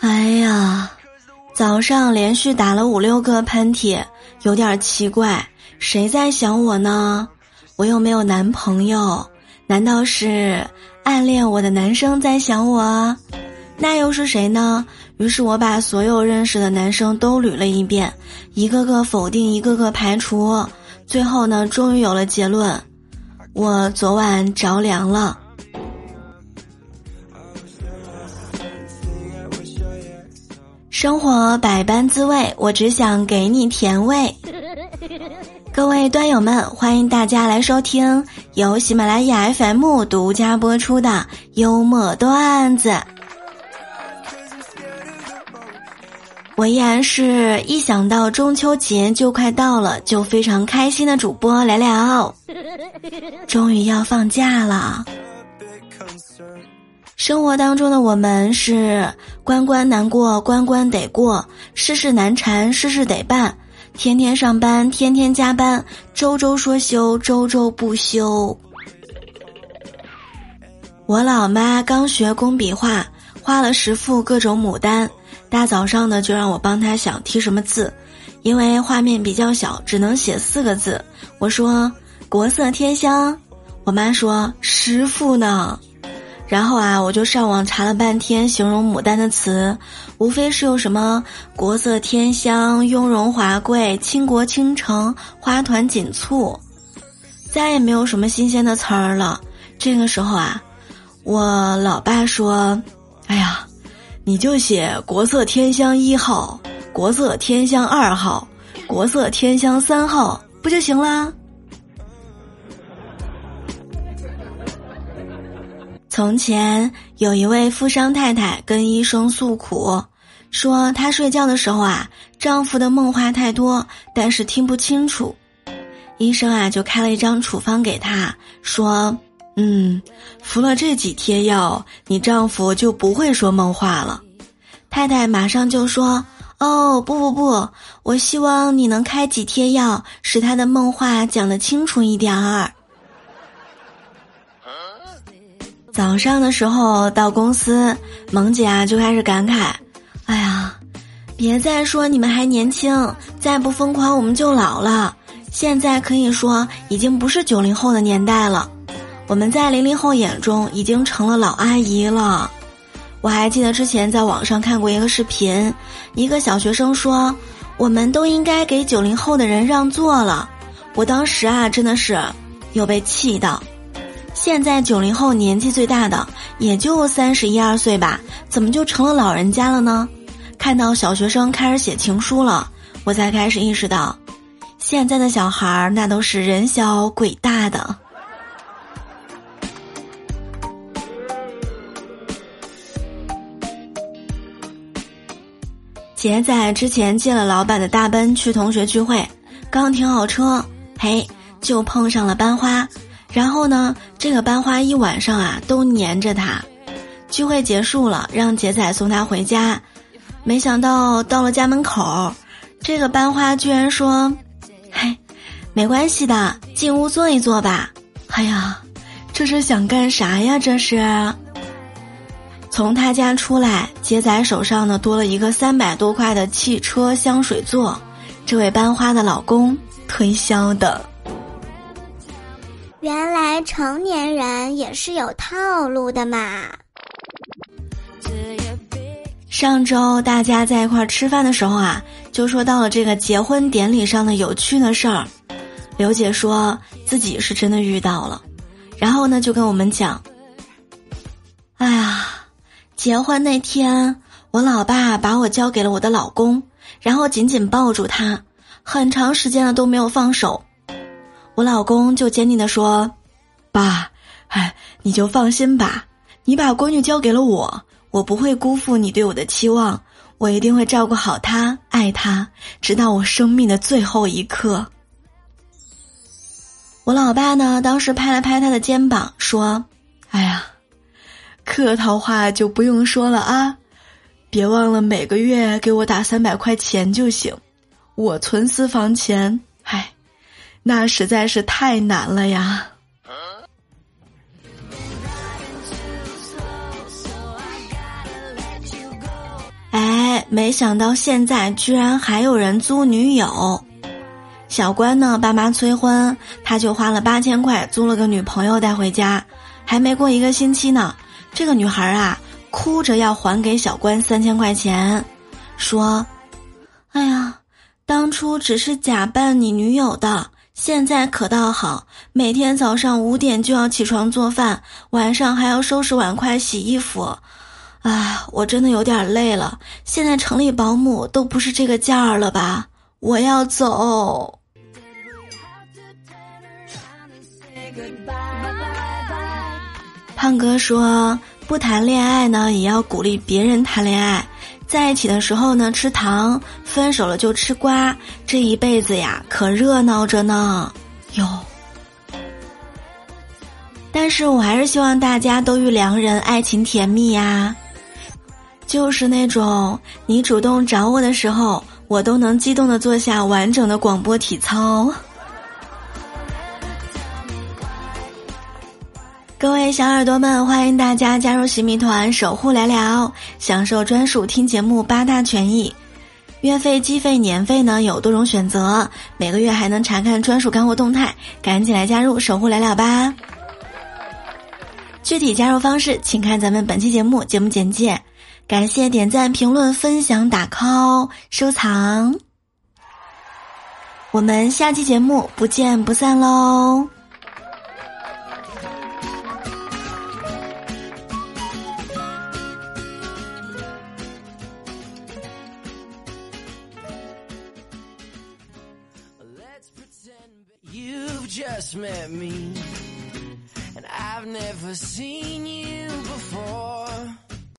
哎呀，早上连续打了五六个喷嚏，有点奇怪，谁在想我呢？我又没有男朋友，难道是暗恋我的男生在想我？那又是谁呢？于是我把所有认识的男生都捋了一遍，一个个否定，一个个排除，最后呢，终于有了结论：我昨晚着凉了。生活百般滋味，我只想给你甜味。各位端友们，欢迎大家来收听由喜马拉雅 FM 独家播出的幽默段子。我依然是一想到中秋节就快到了，就非常开心的主播聊聊。终于要放假了。生活当中的我们是关关难过关关得过，事事难缠事事得办，天天上班天天加班，周周说休周周不休。我老妈刚学工笔画，画了十幅各种牡丹。大早上的就让我帮他想题什么字，因为画面比较小，只能写四个字。我说“国色天香”，我妈说“师傅呢”。然后啊，我就上网查了半天形容牡丹的词，无非是有什么“国色天香”“雍容华贵”“倾国倾城”“花团锦簇”，再也没有什么新鲜的词儿了。这个时候啊，我老爸说：“哎呀。”你就写“国色天香一号”“国色天香二号”“国色天香三号”不就行了？从前有一位富商太太跟医生诉苦，说她睡觉的时候啊，丈夫的梦话太多，但是听不清楚。医生啊就开了一张处方给她，说。嗯，服了这几贴药，你丈夫就不会说梦话了。太太马上就说：“哦，不不不，我希望你能开几贴药，使他的梦话讲得清楚一点儿。”早上的时候到公司，萌姐啊就开始感慨：“哎呀，别再说你们还年轻，再不疯狂我们就老了。现在可以说已经不是九零后的年代了。”我们在零零后眼中已经成了老阿姨了。我还记得之前在网上看过一个视频，一个小学生说：“我们都应该给九零后的人让座了。”我当时啊，真的是有被气到。现在九零后年纪最大的也就三十一二岁吧，怎么就成了老人家了呢？看到小学生开始写情书了，我才开始意识到，现在的小孩儿那都是人小鬼大的。杰仔之前借了老板的大奔去同学聚会，刚停好车，嘿，就碰上了班花。然后呢，这个班花一晚上啊都黏着他。聚会结束了，让杰仔送他回家，没想到到了家门口，这个班花居然说：“嘿，没关系的，进屋坐一坐吧。”哎呀，这是想干啥呀？这是。从他家出来，杰仔手上呢多了一个三百多块的汽车香水座，这位班花的老公推销的。原来成年人也是有套路的嘛。上周大家在一块儿吃饭的时候啊，就说到了这个结婚典礼上的有趣的事儿。刘姐说自己是真的遇到了，然后呢就跟我们讲，哎呀。结婚那天，我老爸把我交给了我的老公，然后紧紧抱住他，很长时间了都没有放手。我老公就坚定的说：“爸，哎，你就放心吧，你把闺女交给了我，我不会辜负你对我的期望，我一定会照顾好她，爱她，直到我生命的最后一刻。”我老爸呢，当时拍了拍他的肩膀，说：“哎呀。”客套话就不用说了啊，别忘了每个月给我打三百块钱就行。我存私房钱，唉，那实在是太难了呀。哎，没想到现在居然还有人租女友。小关呢，爸妈催婚，他就花了八千块租了个女朋友带回家，还没过一个星期呢，这个女孩啊，哭着要还给小关三千块钱，说：“哎呀，当初只是假扮你女友的。”现在可倒好，每天早上五点就要起床做饭，晚上还要收拾碗筷、洗衣服。哎，我真的有点累了。现在城里保姆都不是这个价儿了吧？我要走。胖哥说：“不谈恋爱呢，也要鼓励别人谈恋爱。”在一起的时候呢，吃糖；分手了就吃瓜。这一辈子呀，可热闹着呢，哟。但是我还是希望大家都遇良人，爱情甜蜜呀。就是那种你主动找我的时候，我都能激动的做下完整的广播体操。各位小耳朵们，欢迎大家加入洗米团，守护聊聊，享受专属听节目八大权益。月费、季费、年费呢有多种选择，每个月还能查看专属干货动态，赶紧来加入守护聊聊吧。具体加入方式，请看咱们本期节目节目简介。感谢点赞、评论、分享、打 call、收藏。我们下期节目不见不散喽 just met me, and I've never seen you before.